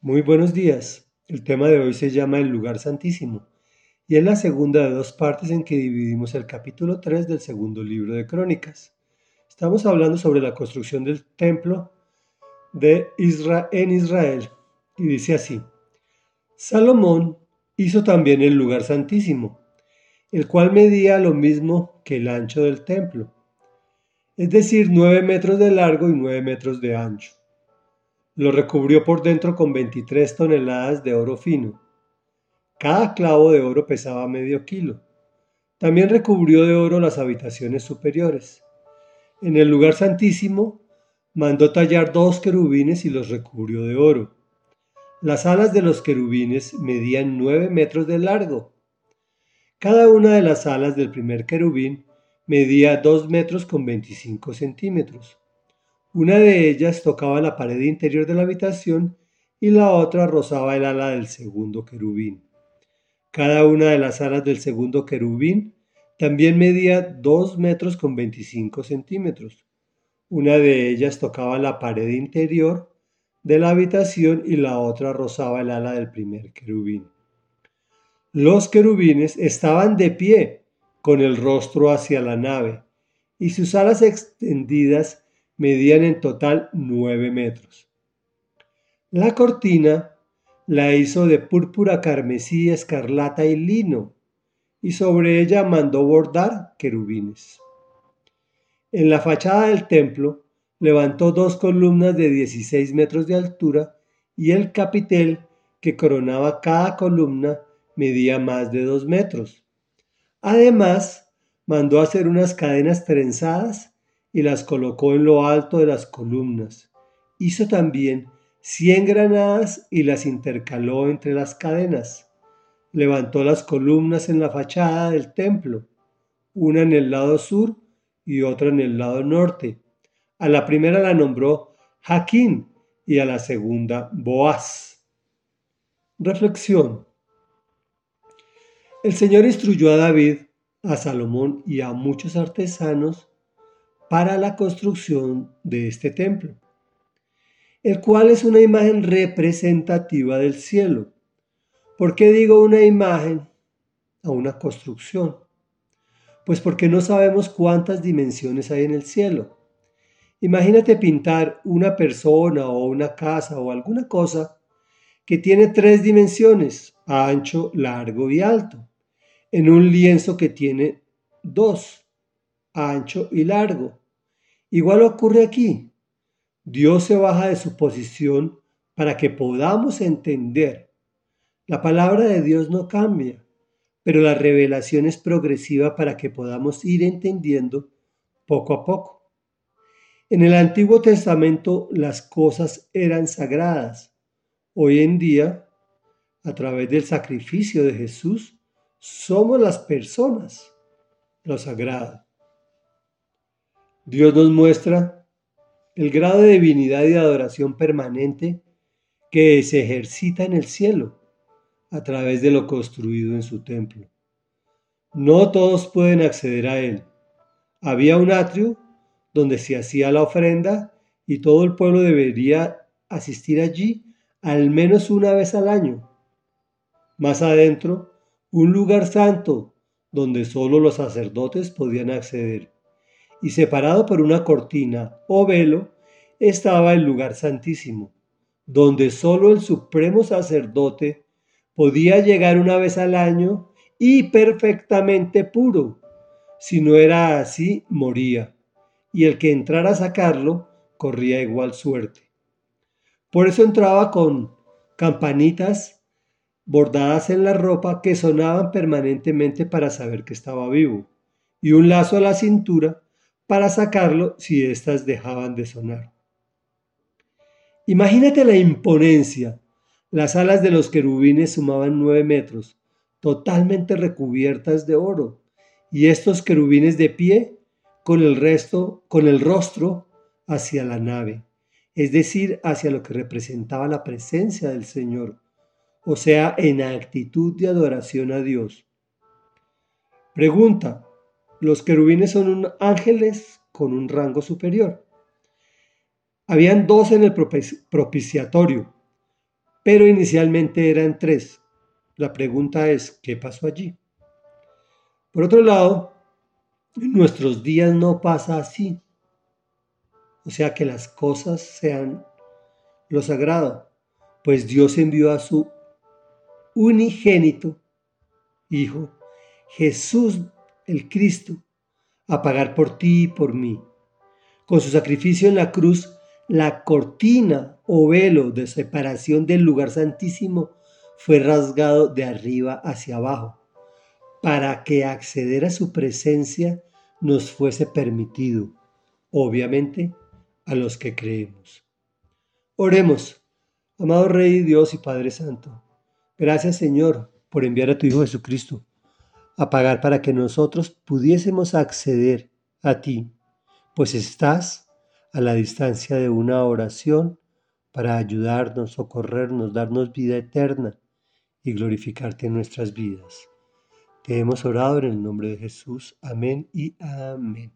Muy buenos días. El tema de hoy se llama el lugar santísimo y es la segunda de dos partes en que dividimos el capítulo 3 del segundo libro de Crónicas. Estamos hablando sobre la construcción del templo de Israel en Israel y dice así: Salomón hizo también el lugar santísimo, el cual medía lo mismo que el ancho del templo, es decir, nueve metros de largo y nueve metros de ancho. Lo recubrió por dentro con 23 toneladas de oro fino. Cada clavo de oro pesaba medio kilo. También recubrió de oro las habitaciones superiores. En el lugar santísimo mandó tallar dos querubines y los recubrió de oro. Las alas de los querubines medían nueve metros de largo. Cada una de las alas del primer querubín medía dos metros con 25 centímetros. Una de ellas tocaba la pared interior de la habitación y la otra rozaba el ala del segundo querubín. Cada una de las alas del segundo querubín también medía 2 metros con 25 centímetros. Una de ellas tocaba la pared interior de la habitación y la otra rozaba el ala del primer querubín. Los querubines estaban de pie con el rostro hacia la nave y sus alas extendidas medían en total nueve metros. La cortina la hizo de púrpura, carmesí, escarlata y lino, y sobre ella mandó bordar querubines. En la fachada del templo levantó dos columnas de 16 metros de altura y el capitel que coronaba cada columna medía más de dos metros. Además, mandó hacer unas cadenas trenzadas y las colocó en lo alto de las columnas. Hizo también cien granadas y las intercaló entre las cadenas. Levantó las columnas en la fachada del templo, una en el lado sur y otra en el lado norte. A la primera la nombró Jaquín y a la segunda Boaz. Reflexión. El Señor instruyó a David, a Salomón y a muchos artesanos para la construcción de este templo, el cual es una imagen representativa del cielo. ¿Por qué digo una imagen a una construcción? Pues porque no sabemos cuántas dimensiones hay en el cielo. Imagínate pintar una persona o una casa o alguna cosa que tiene tres dimensiones, ancho, largo y alto, en un lienzo que tiene dos, ancho y largo. Igual ocurre aquí. Dios se baja de su posición para que podamos entender. La palabra de Dios no cambia, pero la revelación es progresiva para que podamos ir entendiendo poco a poco. En el Antiguo Testamento las cosas eran sagradas. Hoy en día, a través del sacrificio de Jesús, somos las personas lo sagrado. Dios nos muestra el grado de divinidad y de adoración permanente que se ejercita en el cielo a través de lo construido en su templo. No todos pueden acceder a él. Había un atrio donde se hacía la ofrenda y todo el pueblo debería asistir allí al menos una vez al año. Más adentro, un lugar santo donde solo los sacerdotes podían acceder y separado por una cortina o velo estaba el lugar santísimo, donde sólo el supremo sacerdote podía llegar una vez al año y perfectamente puro. Si no era así, moría, y el que entrara a sacarlo corría igual suerte. Por eso entraba con campanitas bordadas en la ropa que sonaban permanentemente para saber que estaba vivo, y un lazo a la cintura para sacarlo si éstas dejaban de sonar. Imagínate la imponencia. Las alas de los querubines sumaban nueve metros, totalmente recubiertas de oro, y estos querubines de pie con el resto, con el rostro hacia la nave, es decir, hacia lo que representaba la presencia del Señor, o sea, en actitud de adoración a Dios. Pregunta, los querubines son ángeles con un rango superior. Habían dos en el propiciatorio, pero inicialmente eran tres. La pregunta es, ¿qué pasó allí? Por otro lado, en nuestros días no pasa así. O sea, que las cosas sean lo sagrado, pues Dios envió a su unigénito Hijo, Jesús el Cristo, a pagar por ti y por mí. Con su sacrificio en la cruz, la cortina o velo de separación del lugar santísimo fue rasgado de arriba hacia abajo, para que acceder a su presencia nos fuese permitido, obviamente a los que creemos. Oremos, amado Rey Dios y Padre Santo. Gracias Señor por enviar a tu Hijo Jesucristo a pagar para que nosotros pudiésemos acceder a ti, pues estás a la distancia de una oración para ayudarnos, socorrernos, darnos vida eterna y glorificarte en nuestras vidas. Te hemos orado en el nombre de Jesús. Amén y amén.